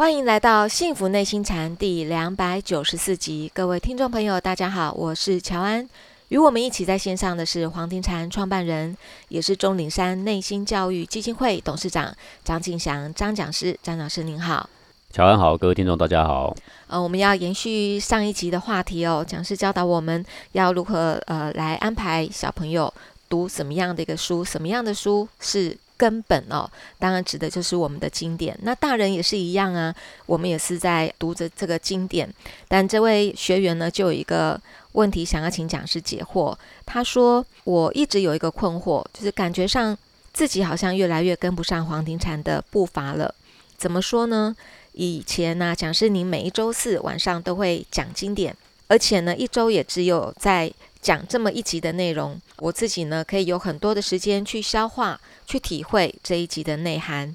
欢迎来到《幸福内心禅》第两百九十四集，各位听众朋友，大家好，我是乔安。与我们一起在线上的是黄庭禅创办人，也是钟岭山内心教育基金会董事长张敬祥张讲师。张讲师您好，乔安好，各位听众大家好。呃，我们要延续上一集的话题哦，讲师教导我们要如何呃来安排小朋友读什么样的一个书，什么样的书是。根本哦，当然指的就是我们的经典。那大人也是一样啊，我们也是在读着这个经典。但这位学员呢，就有一个问题想要请讲师解惑。他说：“我一直有一个困惑，就是感觉上自己好像越来越跟不上黄庭禅的步伐了。怎么说呢？以前呢，讲师您每一周四晚上都会讲经典，而且呢，一周也只有在。”讲这么一集的内容，我自己呢可以有很多的时间去消化、去体会这一集的内涵。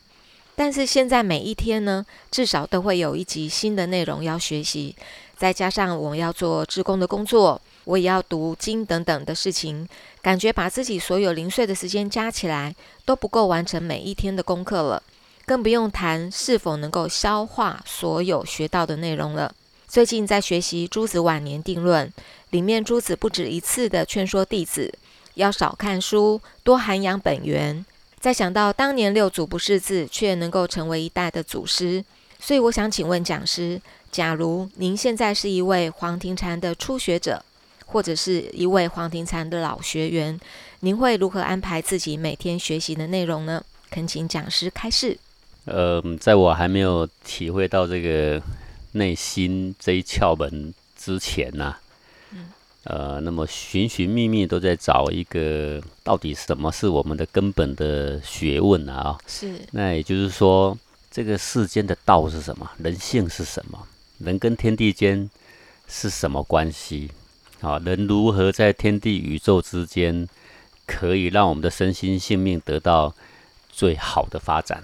但是现在每一天呢，至少都会有一集新的内容要学习，再加上我要做志工的工作，我也要读经等等的事情，感觉把自己所有零碎的时间加起来都不够完成每一天的功课了，更不用谈是否能够消化所有学到的内容了。最近在学习《朱子晚年定论》。里面朱子不止一次的劝说弟子要少看书，多涵养本源。再想到当年六祖不识字，却能够成为一代的祖师，所以我想请问讲师：假如您现在是一位黄庭禅的初学者，或者是一位黄庭禅的老学员，您会如何安排自己每天学习的内容呢？恳请讲师开示。呃，在我还没有体会到这个内心这一窍门之前呢？呃，那么寻寻觅觅都在找一个到底什么是我们的根本的学问啊？是。那也就是说，这个世间的道是什么？人性是什么？人跟天地间是什么关系？啊，人如何在天地宇宙之间可以让我们的身心性命得到最好的发展？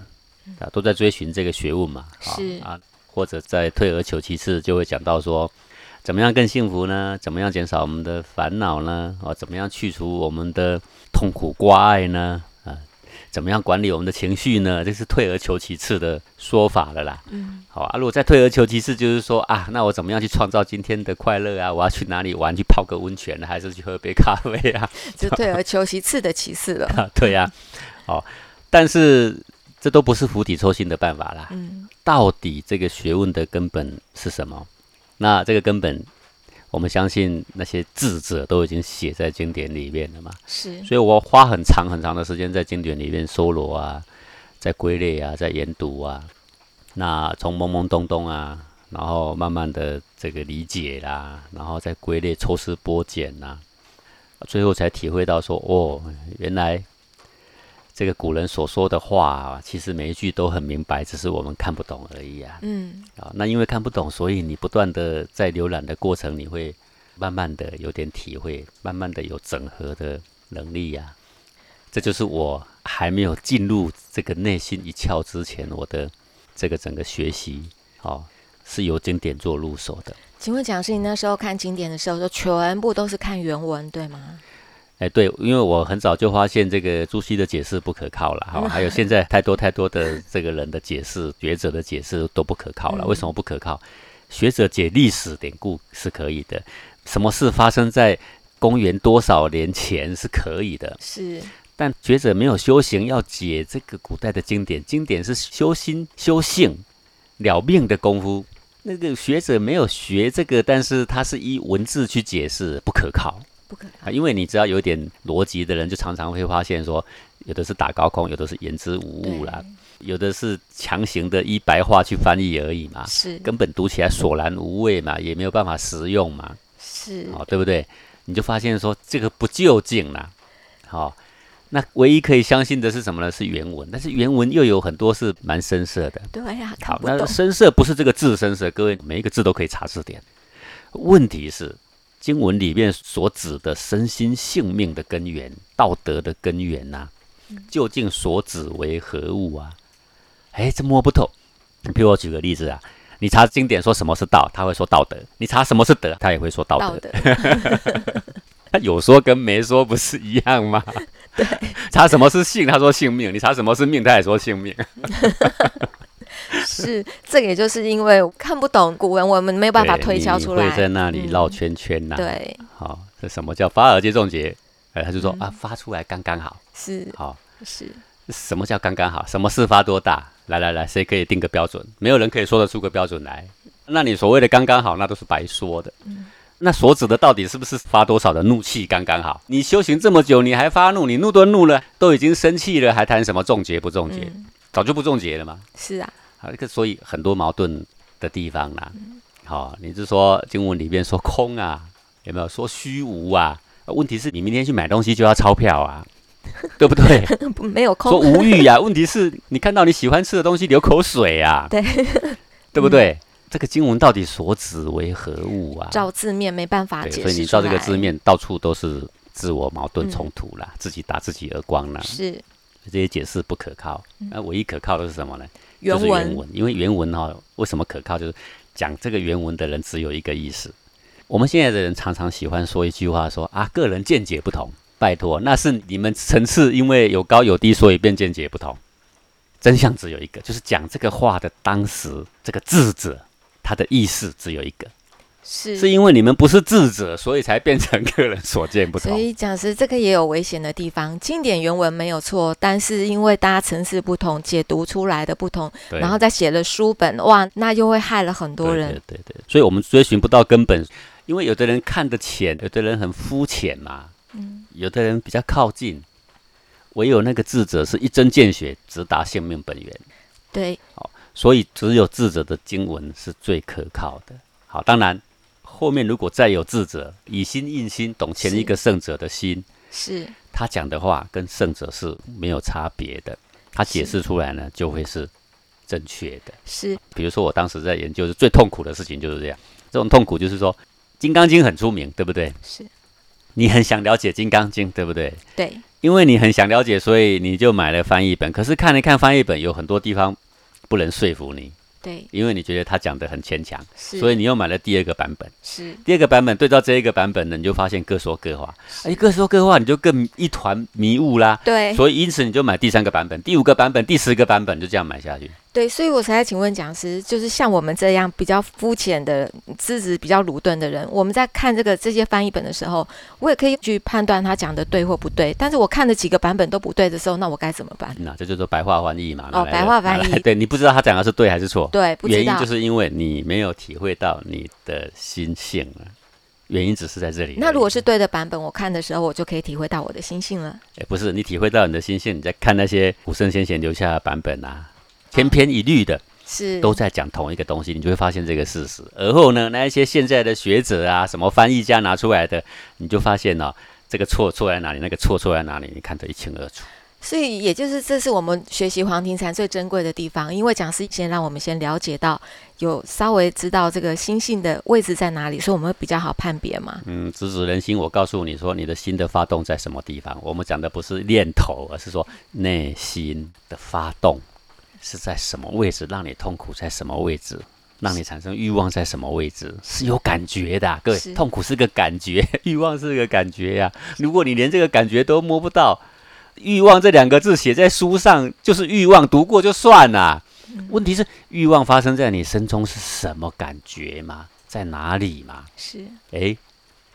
啊，都在追寻这个学问嘛？是啊，或者在退而求其次，就会讲到说。怎么样更幸福呢？怎么样减少我们的烦恼呢？哦，怎么样去除我们的痛苦挂碍呢？啊，怎么样管理我们的情绪呢？这是退而求其次的说法了啦。嗯，好啊。如果再退而求其次，就是说啊，那我怎么样去创造今天的快乐啊？我要去哪里玩？去泡个温泉，还是去喝杯咖啡啊？就退而求其次的其次了。对呀。哦，但是这都不是釜底抽薪的办法啦。嗯。到底这个学问的根本是什么？那这个根本，我们相信那些智者都已经写在经典里面了嘛。是，所以我花很长很长的时间在经典里面搜罗啊，在归类啊，在研读啊。那从懵懵懂懂啊，然后慢慢的这个理解啦，然后再归类、抽丝剥茧呐，最后才体会到说，哦，原来。这个古人所说的话啊，其实每一句都很明白，只是我们看不懂而已啊。嗯，啊，那因为看不懂，所以你不断的在浏览的过程，你会慢慢的有点体会，慢慢的有整合的能力呀。这就是我还没有进入这个内心一窍之前，我的这个整个学习，哦，是由经典做入手的。请问讲师，你那时候看经典的时候，就全部都是看原文，对吗？哎，对，因为我很早就发现这个朱熹的解释不可靠了，哈，还有现在太多太多的这个人的解释，学者的解释都不可靠了。为什么不可靠？学者解历史典故是可以的，什么事发生在公元多少年前是可以的，是。但学者没有修行，要解这个古代的经典，经典是修心修性了命的功夫。那个学者没有学这个，但是他是依文字去解释，不可靠。啊，因为你知道有点逻辑的人，就常常会发现说，有的是打高空，有的是言之无物啦，有的是强行的依白话去翻译而已嘛，是根本读起来索然无味嘛，也没有办法实用嘛，是哦，对不对？你就发现说这个不究竟啦，好，那唯一可以相信的是什么呢？是原文，但是原文又有很多是蛮深色的，对呀，好，那深色不是这个字深色，各位每一个字都可以查字典，问题是。经文里面所指的身心性命的根源、道德的根源呐，究竟所指为何物啊？哎，这摸不透。譬如我举个例子啊，你查经典说什么是道，他会说道德；你查什么是德，他也会说道德。他有说跟没说不是一样吗？对。查什么是性，他说性命；你查什么是命，他也说性命。是，这个也就是因为看不懂古文，我们没有办法推敲出来。会在那里绕嗯圈圈呐、对，好，这什么叫发而皆中节？哎，他就说、嗯啊，发出来刚刚好。是好，是，什么叫刚刚好？什么事发多大？来来来，谁可以定个标准？没有人可以说得出个标准来。那你所谓的刚刚好，那都是白说的。嗯那所指的到底是不是发多少的怒气刚刚好？你修行这么久，你还发怒？你怒都怒了，都已经生气了，还谈什么重结不重结？嗯，早就不重结了嘛。是啊，啊，这个所以很多矛盾的地方啦。嗯好、你是说经文里面说空啊，有没有说虚无啊？问题是你明天去买东西就要钞票啊，对不对？没有空说空，无欲啊、问题是你看到你喜欢吃的东西流口水啊，对，对不对？这个经文到底所指为何物啊？照字面没办法，解释所以你照这个字，面，到处都是自我矛盾嗯冲突啦，自己打自己耳光啦，是这些解释不可靠。那唯一可靠的是什么呢？原就是原文，文，因为原文哈、为什么可靠？就是讲这个原文的人只有一个意思。我们现在的人常常喜欢说一句话说啊，个人见解不同。拜托，那是你们层次因为有高有低，所以变见解不同。真相只有一个，就是讲这个话的当时这个智者，他的意思只有一个，是是因为你们不是智者，所以才变成个人所见不同。所以讲师这个也有危险的地方，经典原文没有错，但是因为大家层次不同，解读出来的不同，然后再写了书本，哇，那又会害了很多人。对对对，所以我们追寻不到根本，因为有的人看得浅，有的人很肤浅嘛，嗯，有的人比较靠近，唯有那个智者是一针见血，直达性命本源。对，好所以只有智者的经文是最可靠的。好，当然后面如果再有智者以心印心，懂前一个圣者的心，是他讲的话跟圣者是没有差别的，他解释出来呢就会是正确的。是，比如说我当时在研究，最痛苦的事情就是这样。这种痛苦就是说，《金刚经》很出名，对不对？是，你很想了解《金刚经》，对不对？对，因为你很想了解，所以你就买了翻译本。可是看一看翻译本，有很多地方不能说服你，对，因为你觉得他讲的很牵强，所以你又买了第二个版本。是第二个版本对照这一个版本呢，你就发现各说各话，哎，各说各话，你就更一团迷雾啦。对所以因此你就买第三个版本、第五个版本、第十个版本，就这样买下去。对，所以我才请问讲师，就是像我们这样比较肤浅的、资质比较鲁钝的人，我们在看这个这些翻译本的时候，我也可以去判断他讲的对或不对。但是我看了几个版本都不对的时候，那我该怎么办？那这就是白话翻译嘛。哦白话翻译 对你不知道他讲的是对还是错。对，不知道原因就是因为你没有体会到你的心性了，原因只是在这里。那如果是对的版本，我看的时候，我就可以体会到我的心性了。诶不是你体会到你的心性，你在看那些古圣先贤留下的版本啊，千篇一律的是，都在讲同一个东西，你就会发现这个事实。而后呢，那一些现在的学者啊，什么翻译家拿出来的，你就发现哦，这个错错在哪里，那个错错在哪里，你看得一清二楚。所以也就是这是我们学习黄庭禅最珍贵的地方，因为讲师先让我们先了解到，有稍微知道这个心性的位置在哪里，所以我们会比较好判别嘛。嗯，直指人心。我告诉你说，你的心的发动在什么地方？我们讲的不是念头，而是说内心的发动是在什么位置，让你痛苦在什么位置，让你产生欲望在什么位置，是有感觉的啊、各位，痛苦是个感觉，欲望是个感觉呀、如果你连这个感觉都摸不到，欲望这两个字写在书上就是欲望，读过就算了。问题是欲望发生在你身中是什么感觉吗？在哪里吗？是，诶，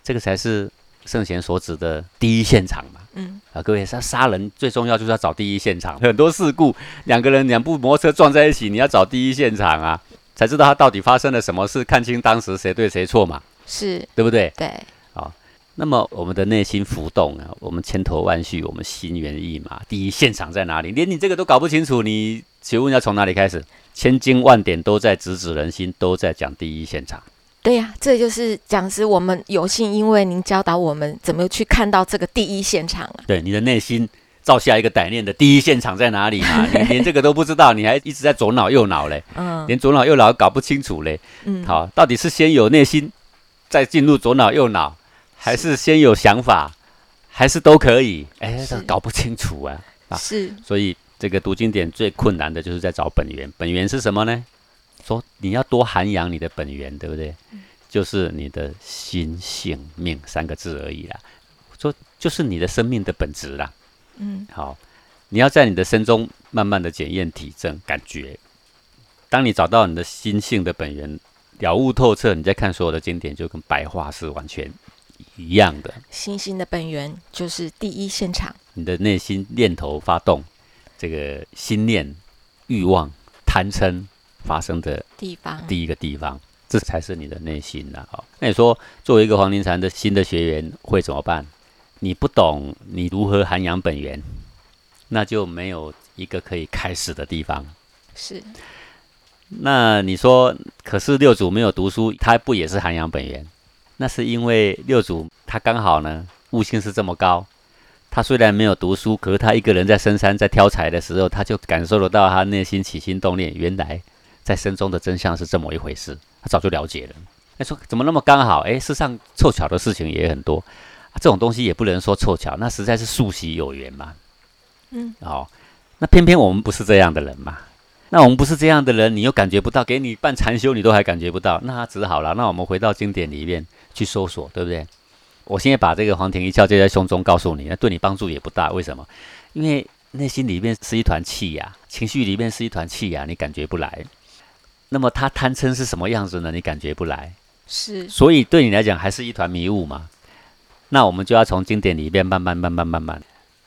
这个才是圣贤所指的第一现场嘛。嗯，啊，各位，杀杀人最重要就是要找第一现场。很多事故，两个人两部摩托车撞在一起，你要找第一现场啊，才知道他到底发生了什么事，看清当时谁对谁错嘛，是，对不对？对，好那么我们的内心浮动啊，我们千头万绪，我们心猿意马，第一现场在哪里？连你这个都搞不清楚，你请问要从哪里开始？千经万典都在直指人心，都在讲第一现场。对呀、这就是讲师我们有幸，因为您教导我们怎么去看到这个第一现场啊。对，你的内心造下一个歹念的第一现场在哪里嘛？你连这个都不知道，你还一直在左脑右脑嘞，嗯连左脑右脑搞不清楚嘞。嗯，好，到底是先有内心，再进入左脑右脑，还是先有想法，还是都可以？哎，这是搞不清楚啊。啊是所以这个读经典最困难的就是在找本源。本源是什么呢？说你要多涵养你的本源，对不对？就是你的心性命三个字而已啦。说就是你的生命的本质啦。嗯好，你要在你的身中慢慢的检验体证感觉，当你找到你的心性的本源，了悟透彻，你再看所有的经典，就跟白话是完全一样的。心性的本源就是第一现场，你的内心念头发动，这个心念、欲望、贪嗔发生的地方，第一个地方，这才是你的内心呐。好，那你说，作为一个黄庭禅的新的学员会怎么办？你不懂你如何涵养本源，那就没有一个可以开始的地方。是。那你说，可是六祖没有读书，他不也是涵养本源？那是因为六祖他刚好呢，悟性是这么高。他虽然没有读书，可是他一个人在深山在挑柴的时候，他就感受得到他内心起心动念，原来在深中的真相是这么一回事。他早就了解了。他说怎么那么刚好？哎，世上凑巧的事情也很多，这种东西也不能说凑巧，那实在是宿喜有缘嘛。嗯，好，那偏偏我们不是这样的人嘛。那我们不是这样的人，你又感觉不到，给你办禅修你都还感觉不到，那只好了。那我们回到经典里面去搜索，对不对？我现在把这个黄庭一窍接在胸中告诉你，那对你帮助也不大。为什么？因为内心里面是一团气呀，情绪里面是一团气呀，你感觉不来。那么他贪嗔是什么样子呢？你感觉不来。是。所以对你来讲还是一团迷雾嘛。那我们就要从经典里面慢慢、慢慢、慢慢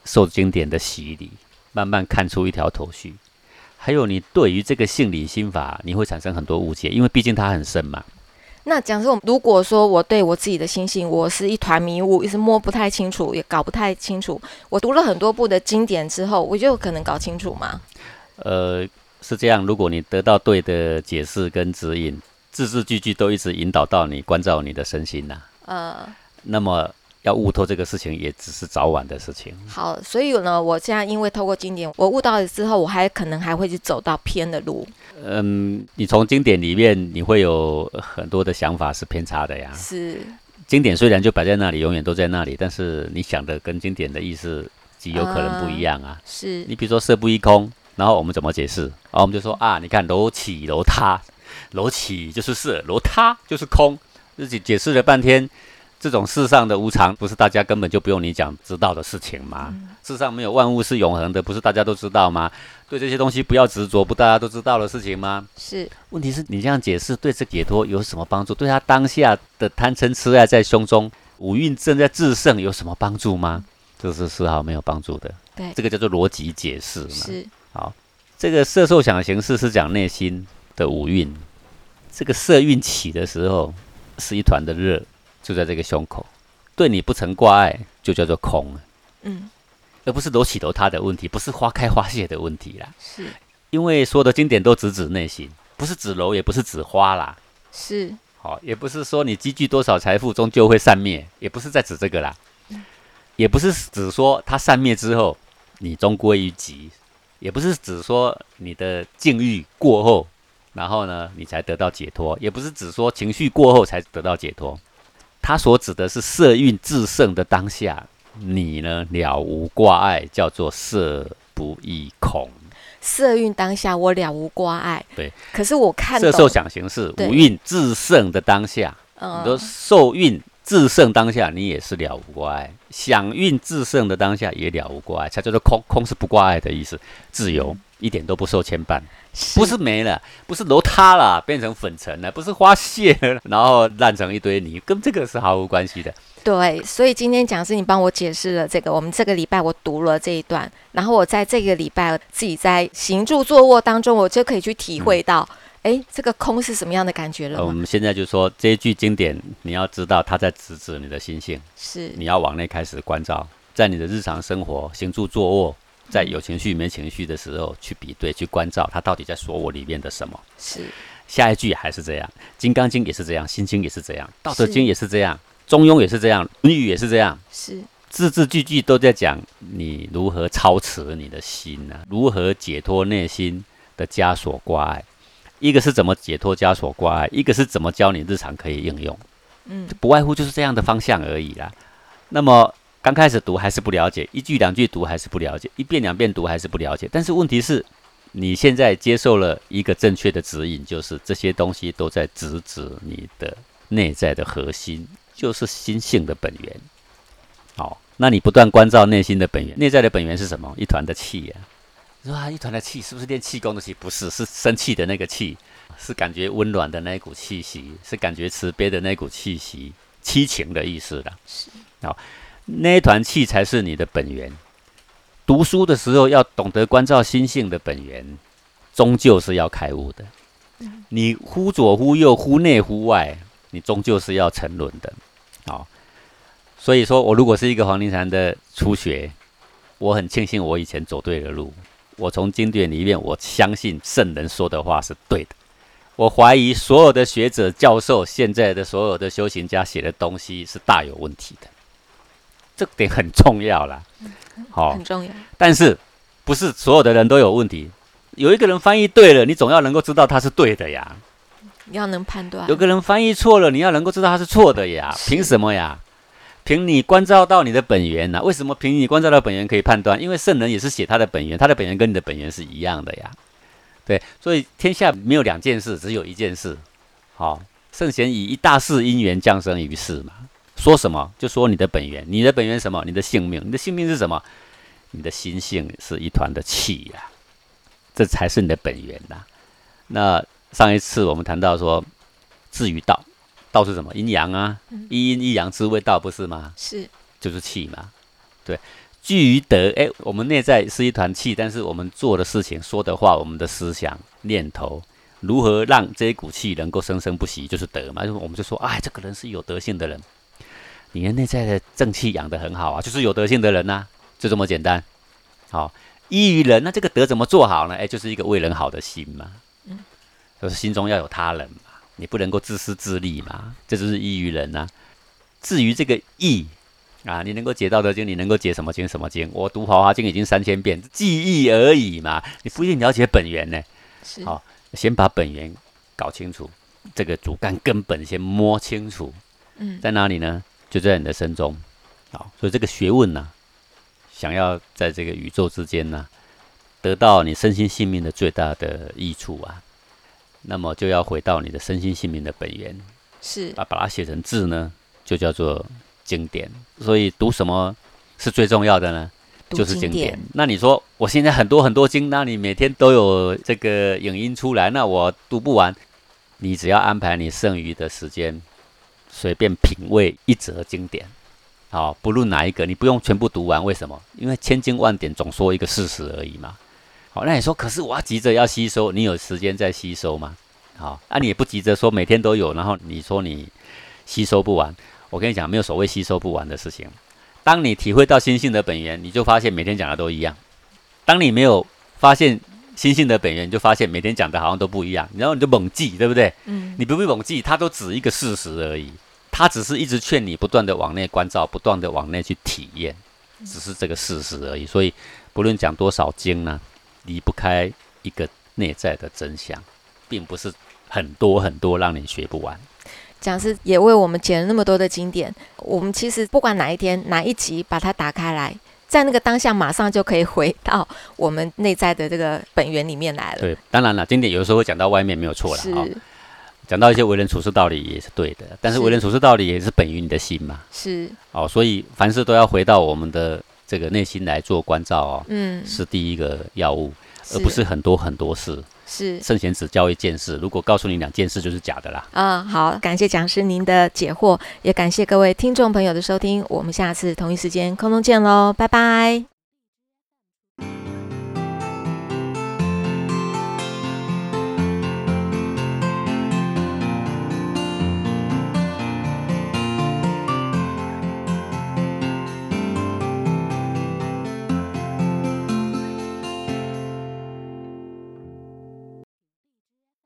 受经典的洗礼，慢慢看出一条头绪。还有，你对于这个性理心法，你会产生很多误解，因为毕竟它很深嘛。那讲说，如果说我对我自己的心性，我是一团迷雾，一直摸不太清楚，也搞不太清楚。我读了很多部的经典之后，我就可能搞清楚吗？呃，是这样。如果你得到对的解释跟指引，字字句句都一直引导到你关照你的身心呐。呃，那么。要悟透这个事情，也只是早晚的事情。好，所以呢，我现在因为透过经典，我悟到了之后，我还可能还会去走到偏的路。嗯，你从经典里面，你会有很多的想法是偏差的呀。是。经典虽然就摆在那里，永远都在那里，但是你想的跟经典的意思极有可能不一样啊。是。你比如说色不异空，然后我们怎么解释？然后我们就说啊，你看楼起楼塌，楼起就是色，楼塌就是空，自己解释了半天。这种世上的无常，不是大家根本就不用你讲知道的事情吗？世上没有万物是永恒的，不是大家都知道吗？对这些东西不要执着，不大家都知道的事情吗？是。问题是你这样解释，对这解脱有什么帮助？对他当下的贪嗔痴爱在胸中，五蕴正在制胜，有什么帮助吗？这是丝毫没有帮助的。对，这个叫做逻辑解释嘛。是。好，这个色受想行识是讲内心的五蕴，这个色蕴起的时候是一团的热。就在这个胸口，对你不曾挂碍，就叫做空嗯，而不是楼起楼塌的问题，不是花开花谢的问题啦。是，因为所有的经典都直指内心，不是指楼，也不是指花啦。是，好，也不是说你积聚多少财富终究会散灭，也不是在指这个啦。也不是指说它散灭之后你终归于极，也不是指说你的境遇过后，然后呢你才得到解脱，也不是指说情绪过后才得到解脱。他所指的是色蕴自胜的当下，你呢了无挂碍，叫做色不异空。色蕴当下，我了无挂碍。对，可是我看色受想行识无蕴自胜的当下，嗯你说受蕴自胜当下，你也是了无挂碍；想运自胜的当下也了无挂碍，才叫做空。空是不挂碍的意思，自由，一点都不受牵绊。不是没了，不是楼塌了变成粉尘了，不是花谢了，然后烂成一堆泥，跟这个是毫无关系的。对，所以今天讲师你帮我解释了这个，我们这个礼拜我读了这一段，然后我在这个礼拜自己在行住坐卧当中，我就可以去体会到，哎，这个空是什么样的感觉了。我们现在就说这一句经典，你要知道它在直指你的心性，是你要往内开始关照，在你的日常生活行住坐卧。在有情绪没情绪的时候，去比对、去关照，它到底在说我里面的什么？是下一句还是这样，《金刚经》也是这样，《心经》也是这样，《道德经》也是这样，《中庸》也是这样，《论语》也是这样，是字字句句都在讲你如何操持你的心呢？如何解脱内心的枷锁挂碍？一个是怎么解脱枷锁挂碍，一个是怎么教你日常可以应用？嗯，不外乎就是这样的方向而已啦。那么。刚开始读还是不了解，一句两句读还是不了解，一遍两遍读还是不了解。但是问题是，你现在接受了一个正确的指引，就是这些东西都在直指你的内在的核心，就是心性的本源。好，那你不断关照内心的本源，内在的本源是什么？一团的气呀。你说啊，一团的气是不是练气功的气？不是，是生气的那个气，是感觉温暖的那一股气息，是感觉慈悲的那股气息，七情的意思啦。是，好，那一团气才是你的本源。读书的时候要懂得关照心性的本源，终究是要开悟的。你忽左忽右，忽内忽外，你终究是要沉沦的。好，所以说我如果是一个黄庭禅的初学，我很庆幸我以前走对了路。我从经典里面，我相信圣人说的话是对的。我怀疑所有的学者、教授，现在的所有的修行家写的东西是大有问题的。这点很重要啦，好，很重要。但是不是所有的人都有问题？有一个人翻译对了，你总要能够知道他是对的呀。你要能判断。有个人翻译错了，你要能够知道他是错的呀。凭什么呀？凭你关照到你的本源呐？为什么凭你关照到本源可以判断？因为圣人也是写他的本源，他的本源跟你的本源是一样的呀。对，所以天下没有两件事，只有一件事。好，圣贤以一大事因缘降生于世嘛。说什么就说你的本源，你的本源什么？你的性命，你的性命是什么？你的心性是一团的气呀，这才是你的本源呐。那上一次我们谈到说，至于道。道是什么？阴阳啊，一阴一阳之谓道，不是吗？是，就是气嘛。对，聚于德。哎，我们内在是一团气，但是我们做的事情、说的话、我们的思想、念头，如何让这一股气能够生生不息，就是德嘛。就我们就说，哎，这个人是有德性的人，你的内在的正气养得很好啊，就是有德性的人呐，就这么简单。好，依于人，那这个德怎么做好呢？哎，就是一个为人好的心嘛。嗯，就是心中要有他人。你不能够自私自利嘛，这就是异于人呐。至于这个义啊，你能够解《道德经》，你能够解什么经？什么经？我读《华华经》已经三千遍，记忆而已嘛。你不一定了解本源呢。好，先把本源搞清楚，这个主干根本先摸清楚。嗯，在哪里呢？就在你的身中。好，所以这个学问呢，想要在这个宇宙之间呢，得到你身心性命的最大的益处啊。那么就要回到你的身心性命的本源，是啊，把它写成字呢，就叫做经典。所以读什么是最重要的呢？就是经典。那你说我现在很多很多经，那你每天都有这个影音出来，那我读不完。你只要安排你剩余的时间，随便品味一则经典，好，不论哪一个，你不用全部读完。为什么？因为千经万典总说一个事实而已嘛。好，那你说，可是我要急着要吸收，你有时间在吸收吗？好，啊，你也不急着说每天都有，然后你说你吸收不完，我跟你讲，没有所谓吸收不完的事情。当你体会到心性的本源，你就发现每天讲的都一样；当你没有发现心性的本源，你就发现每天讲的好像都不一样，然后你就猛记，对不对？嗯，你不必猛记，它都只一个事实而已，它只是一直劝你不断的往内关照，不断的往内去体验，只是这个事实而已。所以不论讲多少经呢？离不开一个内在的真相，并不是很多很多让你学不完。讲师也为我们捡了那么多的经典，我们其实不管哪一天哪一集把它打开来，在那个当下马上就可以回到我们内在的这个本源里面来了。对，当然了，经典有的时候会讲到外面没有错了啊，讲到一些为人处事道理也是对的，但是为人处事道理也是本于你的心嘛。是哦，所以凡事都要回到我们的。这个内心来做关照哦，嗯，是第一个药物，而不是很多很多事。是圣贤只教一件事，如果告诉你两件事，就是假的啦。嗯，好，感谢讲师您的解惑，也感谢各位听众朋友的收听，我们下次同一时间空中见喽，拜拜。